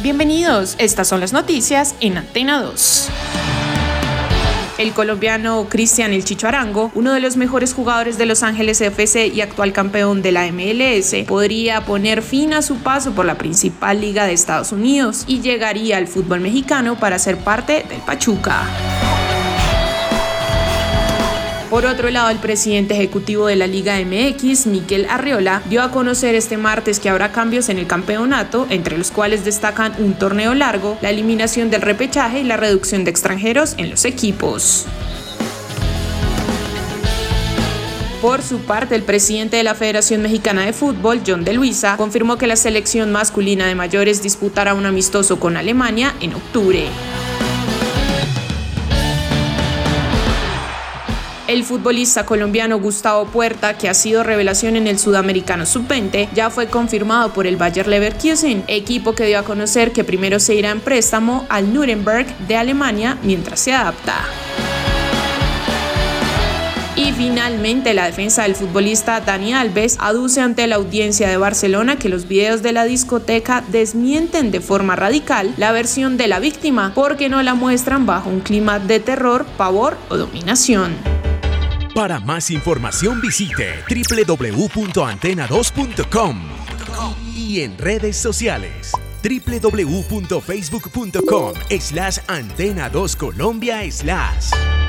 Bienvenidos. Estas son las noticias en Antena 2. El colombiano Cristian El Chicho Arango, uno de los mejores jugadores de Los Ángeles FC y actual campeón de la MLS, podría poner fin a su paso por la principal liga de Estados Unidos y llegaría al fútbol mexicano para ser parte del Pachuca. Por otro lado, el presidente ejecutivo de la Liga MX, Miquel Arriola, dio a conocer este martes que habrá cambios en el campeonato, entre los cuales destacan un torneo largo, la eliminación del repechaje y la reducción de extranjeros en los equipos. Por su parte, el presidente de la Federación Mexicana de Fútbol, John de Luisa, confirmó que la selección masculina de mayores disputará un amistoso con Alemania en octubre. El futbolista colombiano Gustavo Puerta, que ha sido revelación en el Sudamericano Sub-20, ya fue confirmado por el Bayer Leverkusen, equipo que dio a conocer que primero se irá en préstamo al Nuremberg de Alemania mientras se adapta. Y finalmente la defensa del futbolista Dani Alves aduce ante la audiencia de Barcelona que los videos de la discoteca desmienten de forma radical la versión de la víctima porque no la muestran bajo un clima de terror, pavor o dominación. Para más información visite www.antena2.com y en redes sociales www.facebook.com slash antena2colombia slash.